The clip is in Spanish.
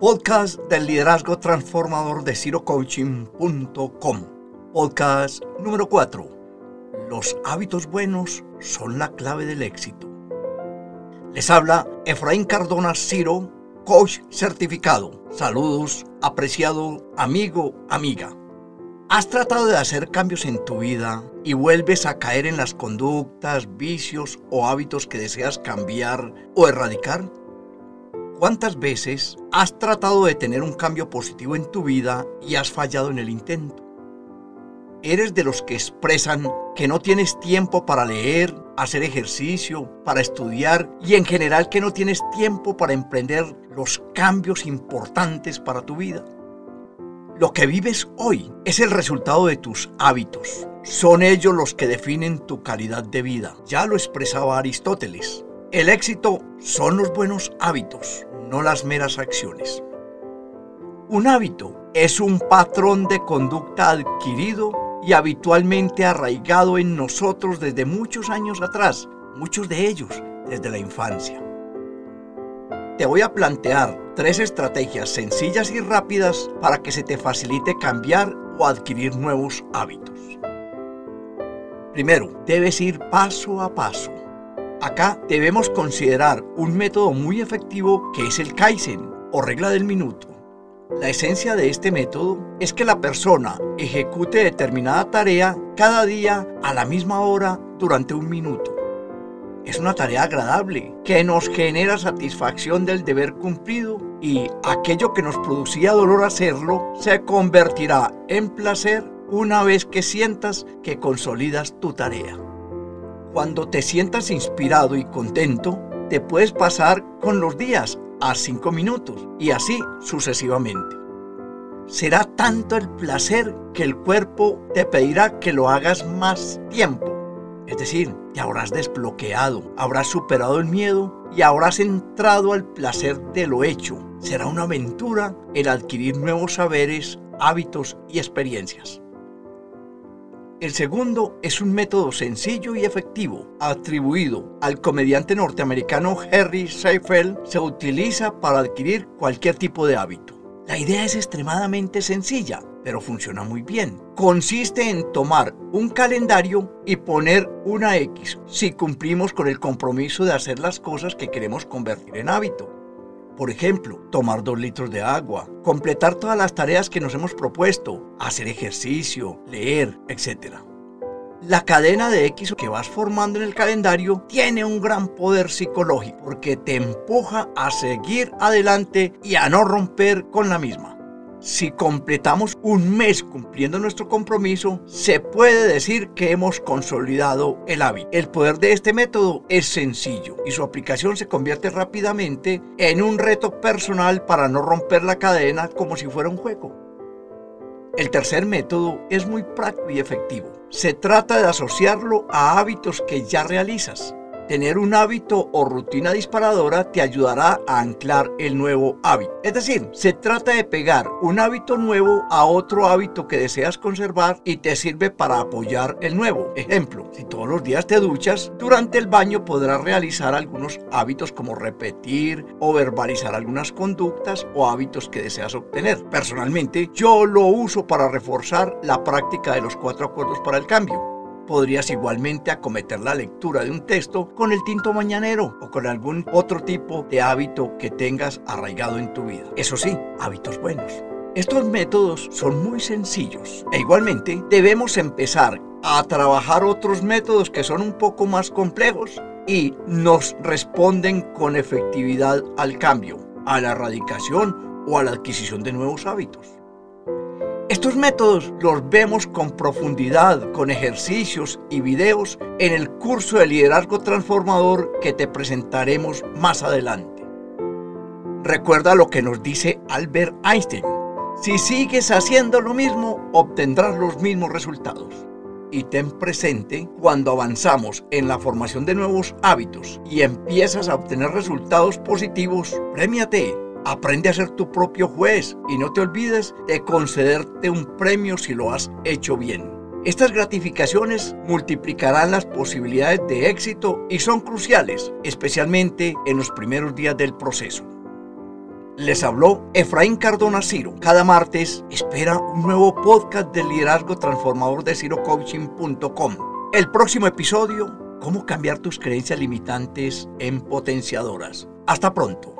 podcast del liderazgo transformador de cirocoaching.com. Podcast número 4. Los hábitos buenos son la clave del éxito. Les habla Efraín Cardona Ciro, coach certificado. Saludos, apreciado amigo, amiga. ¿Has tratado de hacer cambios en tu vida y vuelves a caer en las conductas, vicios o hábitos que deseas cambiar o erradicar? ¿Cuántas veces has tratado de tener un cambio positivo en tu vida y has fallado en el intento? ¿Eres de los que expresan que no tienes tiempo para leer, hacer ejercicio, para estudiar y en general que no tienes tiempo para emprender los cambios importantes para tu vida? Lo que vives hoy es el resultado de tus hábitos. Son ellos los que definen tu calidad de vida. Ya lo expresaba Aristóteles. El éxito son los buenos hábitos, no las meras acciones. Un hábito es un patrón de conducta adquirido y habitualmente arraigado en nosotros desde muchos años atrás, muchos de ellos desde la infancia. Te voy a plantear tres estrategias sencillas y rápidas para que se te facilite cambiar o adquirir nuevos hábitos. Primero, debes ir paso a paso. Acá debemos considerar un método muy efectivo que es el Kaizen o regla del minuto. La esencia de este método es que la persona ejecute determinada tarea cada día a la misma hora durante un minuto. Es una tarea agradable que nos genera satisfacción del deber cumplido y aquello que nos producía dolor hacerlo se convertirá en placer una vez que sientas que consolidas tu tarea. Cuando te sientas inspirado y contento, te puedes pasar con los días a 5 minutos y así sucesivamente. Será tanto el placer que el cuerpo te pedirá que lo hagas más tiempo. Es decir, te habrás desbloqueado, habrás superado el miedo y habrás entrado al placer de lo hecho. Será una aventura el adquirir nuevos saberes, hábitos y experiencias. El segundo es un método sencillo y efectivo, atribuido al comediante norteamericano Harry Seinfeld, se utiliza para adquirir cualquier tipo de hábito. La idea es extremadamente sencilla, pero funciona muy bien. Consiste en tomar un calendario y poner una X si cumplimos con el compromiso de hacer las cosas que queremos convertir en hábito. Por ejemplo, tomar dos litros de agua, completar todas las tareas que nos hemos propuesto, hacer ejercicio, leer, etc. La cadena de X que vas formando en el calendario tiene un gran poder psicológico porque te empuja a seguir adelante y a no romper con la misma. Si completamos un mes cumpliendo nuestro compromiso, se puede decir que hemos consolidado el hábito. El poder de este método es sencillo y su aplicación se convierte rápidamente en un reto personal para no romper la cadena como si fuera un juego. El tercer método es muy práctico y efectivo. Se trata de asociarlo a hábitos que ya realizas. Tener un hábito o rutina disparadora te ayudará a anclar el nuevo hábito. Es decir, se trata de pegar un hábito nuevo a otro hábito que deseas conservar y te sirve para apoyar el nuevo. Ejemplo, si todos los días te duchas, durante el baño podrás realizar algunos hábitos como repetir o verbalizar algunas conductas o hábitos que deseas obtener. Personalmente, yo lo uso para reforzar la práctica de los cuatro acuerdos para el cambio podrías igualmente acometer la lectura de un texto con el tinto mañanero o con algún otro tipo de hábito que tengas arraigado en tu vida. Eso sí, hábitos buenos. Estos métodos son muy sencillos e igualmente debemos empezar a trabajar otros métodos que son un poco más complejos y nos responden con efectividad al cambio, a la erradicación o a la adquisición de nuevos hábitos. Estos métodos los vemos con profundidad, con ejercicios y videos en el curso de liderazgo transformador que te presentaremos más adelante. Recuerda lo que nos dice Albert Einstein. Si sigues haciendo lo mismo, obtendrás los mismos resultados. Y ten presente cuando avanzamos en la formación de nuevos hábitos y empiezas a obtener resultados positivos, premiate Aprende a ser tu propio juez y no te olvides de concederte un premio si lo has hecho bien. Estas gratificaciones multiplicarán las posibilidades de éxito y son cruciales, especialmente en los primeros días del proceso. Les habló Efraín Cardona Ciro. Cada martes espera un nuevo podcast del liderazgo transformador de cirocoaching.com. El próximo episodio, cómo cambiar tus creencias limitantes en potenciadoras. Hasta pronto.